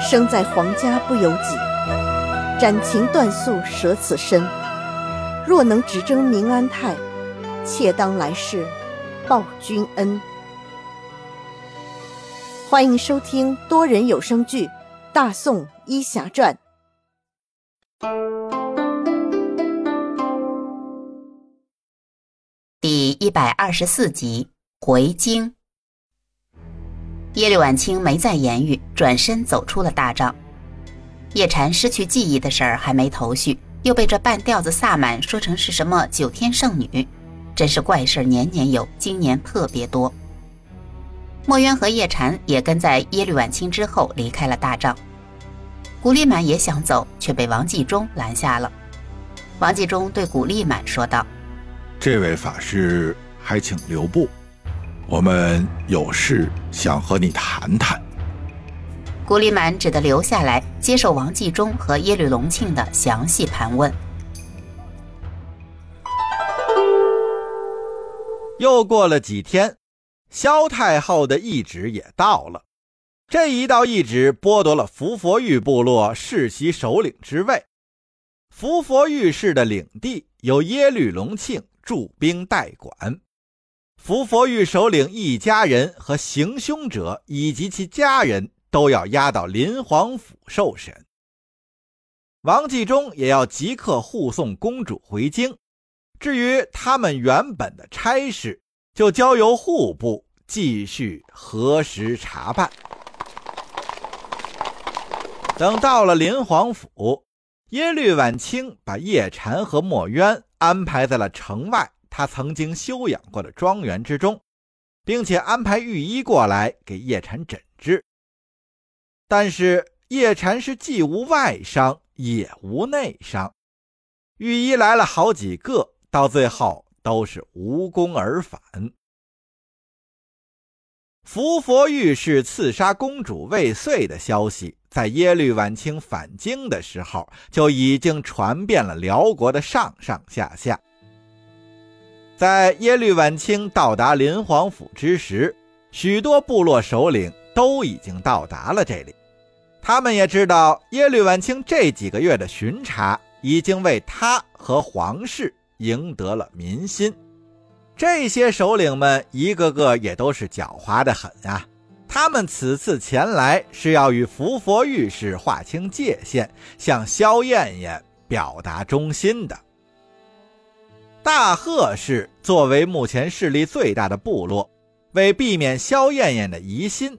生在皇家不由己，斩情断宿舍此身。若能只争明安泰，妾当来世报君恩。欢迎收听多人有声剧《大宋医侠传》第一百二十四集《回京》。耶律婉清没再言语，转身走出了大帐。叶禅失去记忆的事儿还没头绪，又被这半吊子萨满说成是什么九天圣女，真是怪事年年有，今年特别多。墨渊和叶禅也跟在耶律婉清之后离开了大帐。古丽满也想走，却被王继忠拦下了。王继忠对古丽满说道：“这位法师，还请留步，我们有事想和你谈谈。”古丽满只得留下来接受王继忠和耶律隆庆的详细盘问。又过了几天。萧太后的懿旨也到了，这一道懿旨剥夺了伏佛玉部落世袭首领之位，伏佛玉氏的领地由耶律隆庆驻兵代管，伏佛玉首领一家人和行凶者以及其家人都要押到林皇府受审。王继忠也要即刻护送公主回京，至于他们原本的差事。就交由户部继续核实查办。等到了林皇府，耶律婉清把叶禅和墨渊安排在了城外他曾经休养过的庄园之中，并且安排御医过来给叶禅诊治。但是叶禅是既无外伤也无内伤，御医来了好几个，到最后。都是无功而返。伏佛御史刺杀公主未遂的消息，在耶律晚清返京的时候就已经传遍了辽国的上上下下。在耶律婉清到达林皇府之时，许多部落首领都已经到达了这里。他们也知道耶律婉清这几个月的巡查已经为他和皇室。赢得了民心，这些首领们一个个也都是狡猾的很啊！他们此次前来是要与伏佛御史划清界限，向萧燕燕表达忠心的。大贺氏作为目前势力最大的部落，为避免萧燕燕的疑心，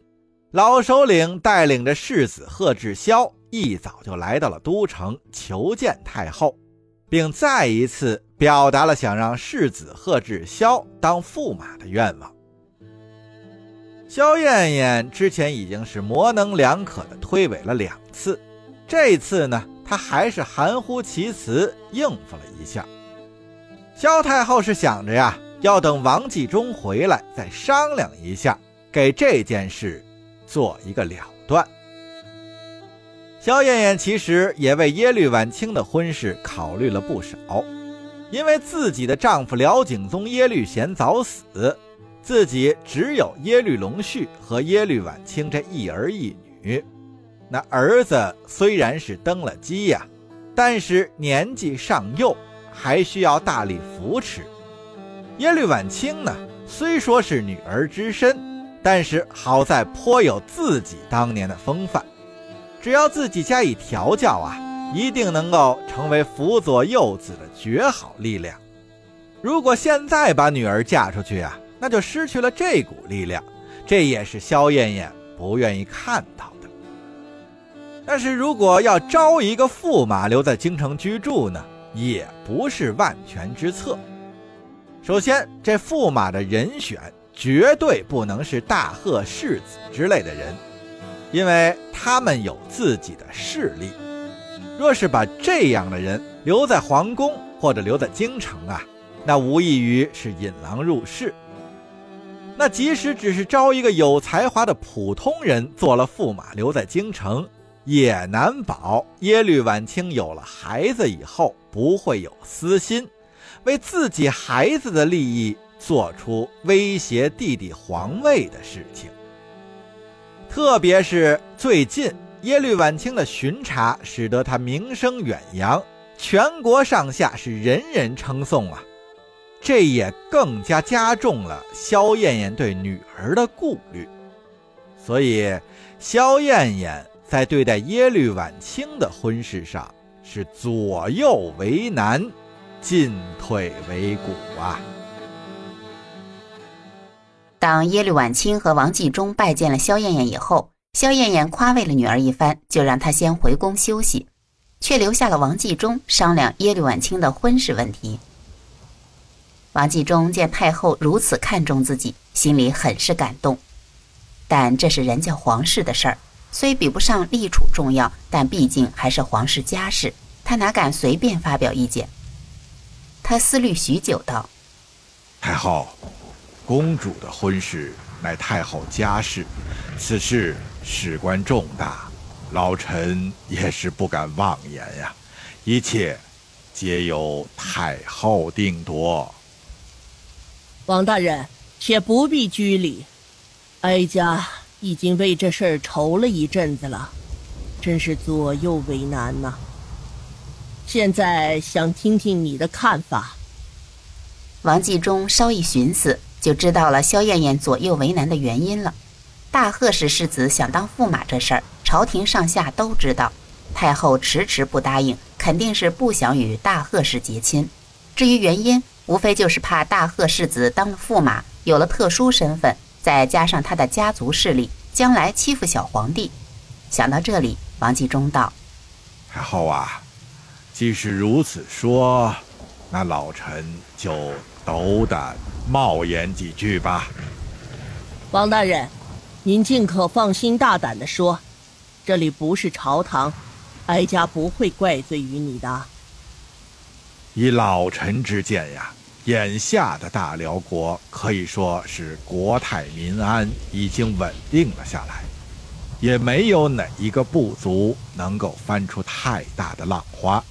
老首领带领着世子贺志霄一早就来到了都城求见太后。并再一次表达了想让世子贺志霄当驸马的愿望。萧燕燕之前已经是模棱两可的推诿了两次，这次呢，她还是含糊其辞应付了一下。萧太后是想着呀，要等王继忠回来再商量一下，给这件事做一个了断。萧燕燕其实也为耶律婉清的婚事考虑了不少，因为自己的丈夫辽景宗耶律贤早死，自己只有耶律隆绪和耶律婉清这一儿一女。那儿子虽然是登了基呀，但是年纪尚幼，还需要大力扶持。耶律婉清呢，虽说是女儿之身，但是好在颇有自己当年的风范。只要自己加以调教啊，一定能够成为辅佐幼子的绝好力量。如果现在把女儿嫁出去啊，那就失去了这股力量，这也是萧燕燕不愿意看到的。但是如果要招一个驸马留在京城居住呢，也不是万全之策。首先，这驸马的人选绝对不能是大贺世子之类的人。因为他们有自己的势力，若是把这样的人留在皇宫或者留在京城啊，那无异于是引狼入室。那即使只是招一个有才华的普通人做了驸马，留在京城，也难保耶律婉清有了孩子以后不会有私心，为自己孩子的利益做出威胁弟弟皇位的事情。特别是最近耶律婉清的巡查使得他名声远扬，全国上下是人人称颂啊。这也更加加重了萧燕燕对女儿的顾虑，所以萧燕燕在对待耶律婉清的婚事上是左右为难，进退维谷啊。当耶律婉清和王继忠拜见了萧燕燕以后，萧燕燕夸慰了女儿一番，就让她先回宫休息，却留下了王继忠商量耶律婉清的婚事问题。王继忠见太后如此看重自己，心里很是感动。但这是人家皇室的事儿，虽比不上立储重要，但毕竟还是皇室家事，他哪敢随便发表意见？他思虑许久，道：“太后，公主的婚事乃太后家事，此事事关重大，老臣也是不敢妄言呀。一切皆由太后定夺。”王大人，且不必拘礼，哀家已经为这事儿愁了一阵子了，真是左右为难呐。现在想听听你的看法。王继忠稍一寻思，就知道了萧燕燕左右为难的原因了。大贺氏世子想当驸马这事儿，朝廷上下都知道，太后迟迟不答应，肯定是不想与大贺氏结亲。至于原因，无非就是怕大贺世子当了驸马，有了特殊身份，再加上他的家族势力，将来欺负小皇帝。想到这里，王继忠道：“太后啊，既是如此说，那老臣就斗胆冒言几句吧。”王大人，您尽可放心大胆地说，这里不是朝堂，哀家不会怪罪于你的。以老臣之见呀。眼下的大辽国可以说是国泰民安，已经稳定了下来，也没有哪一个部族能够翻出太大的浪花。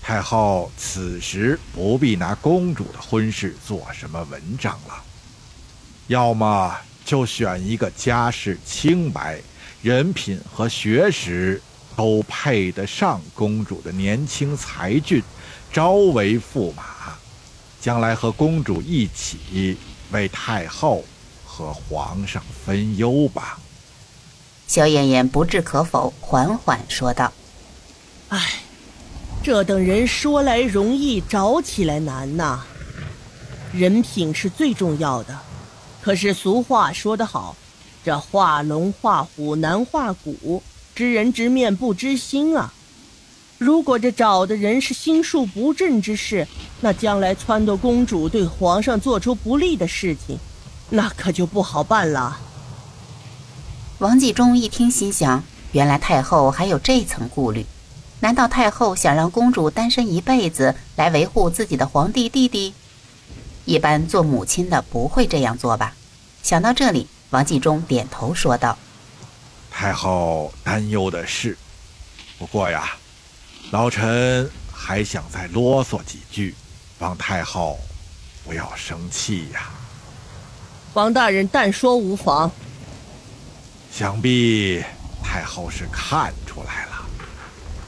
太后此时不必拿公主的婚事做什么文章了，要么就选一个家世清白、人品和学识都配得上公主的年轻才俊，招为驸马。将来和公主一起为太后和皇上分忧吧。萧燕燕不置可否，缓缓说道：“唉，这等人说来容易，找起来难呐。人品是最重要的，可是俗话说得好，这画龙画虎难画骨，知人知面不知心啊。”如果这找的人是心术不正之士，那将来撺掇公主对皇上做出不利的事情，那可就不好办了。王继忠一听，心想：原来太后还有这层顾虑，难道太后想让公主单身一辈子来维护自己的皇帝弟弟？一般做母亲的不会这样做吧？想到这里，王继忠点头说道：“太后担忧的是，不过呀。”老臣还想再啰嗦几句，望太后不要生气呀。王大人但说无妨。想必太后是看出来了，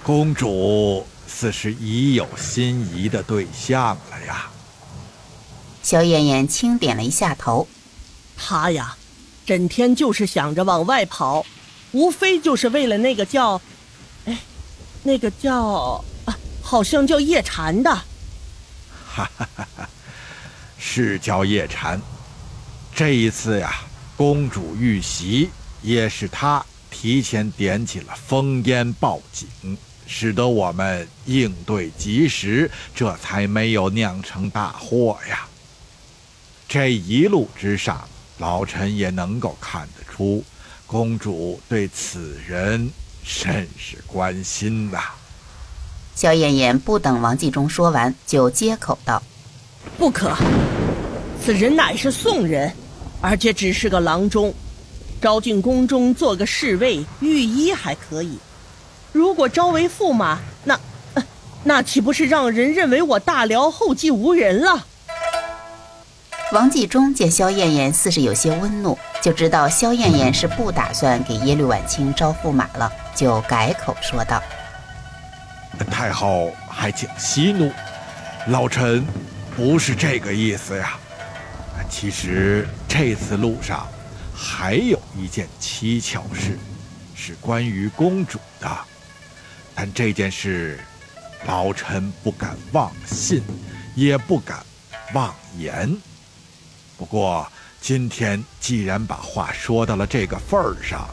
公主似是已有心仪的对象了呀。萧燕燕轻点了一下头。她呀，整天就是想着往外跑，无非就是为了那个叫……那个叫啊，好像叫叶禅的，哈哈哈哈是叫叶禅。这一次呀，公主遇袭，也是他提前点起了烽烟报警，使得我们应对及时，这才没有酿成大祸呀。这一路之上，老臣也能够看得出，公主对此人。甚是关心呐。萧燕燕不等王继忠说完，就接口道：“不可，此人乃是宋人，而且只是个郎中，招进宫中做个侍卫、御医还可以。如果招为驸马，那 那岂不是让人认为我大辽后继无人了？”王继忠见萧燕燕似是有些温怒，就知道萧燕燕是不打算给耶律婉清招驸马了，就改口说道：“太后还请息怒，老臣不是这个意思呀。其实这次路上还有一件蹊跷事，是关于公主的，但这件事老臣不敢妄信，也不敢妄言。不过。”今天既然把话说到了这个份儿上，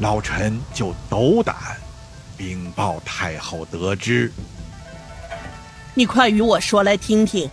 老臣就斗胆禀报太后得知。你快与我说来听听。